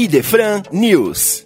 Idefran News.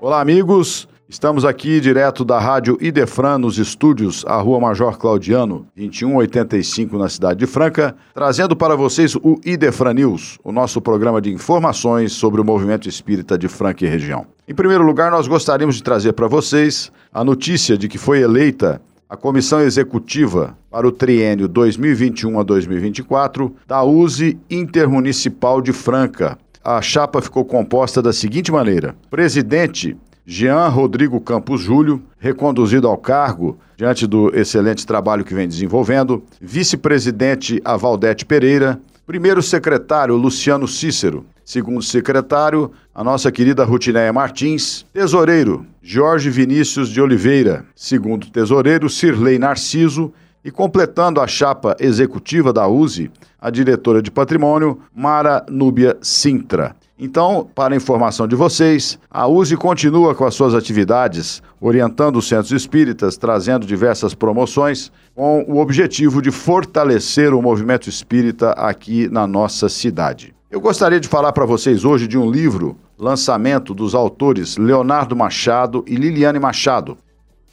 Olá, amigos. Estamos aqui direto da Rádio Idefran nos estúdios, a Rua Major Claudiano, 2185, na cidade de Franca, trazendo para vocês o Idefran News, o nosso programa de informações sobre o movimento espírita de Franca e região. Em primeiro lugar, nós gostaríamos de trazer para vocês a notícia de que foi eleita a comissão executiva para o triênio 2021 a 2024 da USE Intermunicipal de Franca. A chapa ficou composta da seguinte maneira: presidente Jean Rodrigo Campos Júlio, reconduzido ao cargo diante do excelente trabalho que vem desenvolvendo, vice-presidente Avaldete Pereira, primeiro secretário Luciano Cícero, segundo secretário a nossa querida Rutineia Martins, tesoureiro Jorge Vinícius de Oliveira, segundo tesoureiro Cirlei Narciso e completando a chapa executiva da USE, a diretora de patrimônio Mara Núbia Sintra. Então, para informação de vocês, a USE continua com as suas atividades, orientando os centros espíritas, trazendo diversas promoções, com o objetivo de fortalecer o movimento espírita aqui na nossa cidade. Eu gostaria de falar para vocês hoje de um livro, lançamento dos autores Leonardo Machado e Liliane Machado,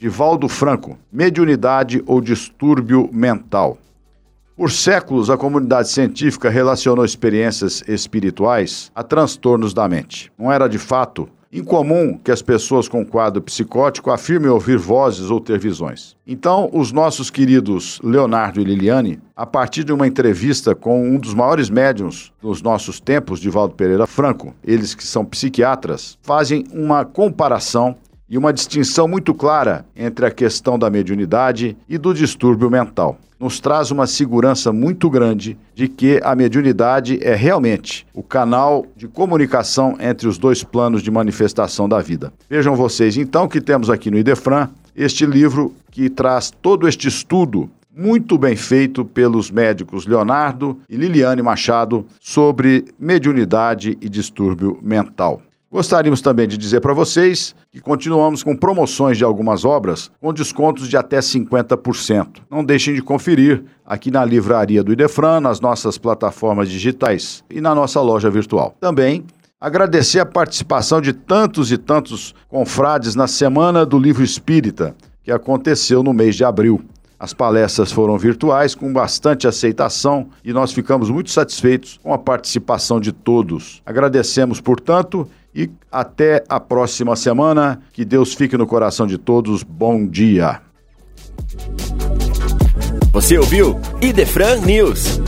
de Valdo Franco, Mediunidade ou Distúrbio Mental. Por séculos, a comunidade científica relacionou experiências espirituais a transtornos da mente. Não era de fato incomum que as pessoas com quadro psicótico afirmem ouvir vozes ou ter visões. Então, os nossos queridos Leonardo e Liliane, a partir de uma entrevista com um dos maiores médiums dos nossos tempos, de Valdo Pereira Franco, eles que são psiquiatras, fazem uma comparação e uma distinção muito clara entre a questão da mediunidade e do distúrbio mental. Nos traz uma segurança muito grande de que a mediunidade é realmente o canal de comunicação entre os dois planos de manifestação da vida. Vejam vocês, então, que temos aqui no Idefran este livro que traz todo este estudo muito bem feito pelos médicos Leonardo e Liliane Machado sobre mediunidade e distúrbio mental. Gostaríamos também de dizer para vocês que continuamos com promoções de algumas obras com descontos de até 50%. Não deixem de conferir aqui na livraria do Idefran, nas nossas plataformas digitais e na nossa loja virtual. Também agradecer a participação de tantos e tantos confrades na Semana do Livro Espírita, que aconteceu no mês de abril. As palestras foram virtuais, com bastante aceitação, e nós ficamos muito satisfeitos com a participação de todos. Agradecemos, portanto, e até a próxima semana. Que Deus fique no coração de todos. Bom dia. Você ouviu Idefran News.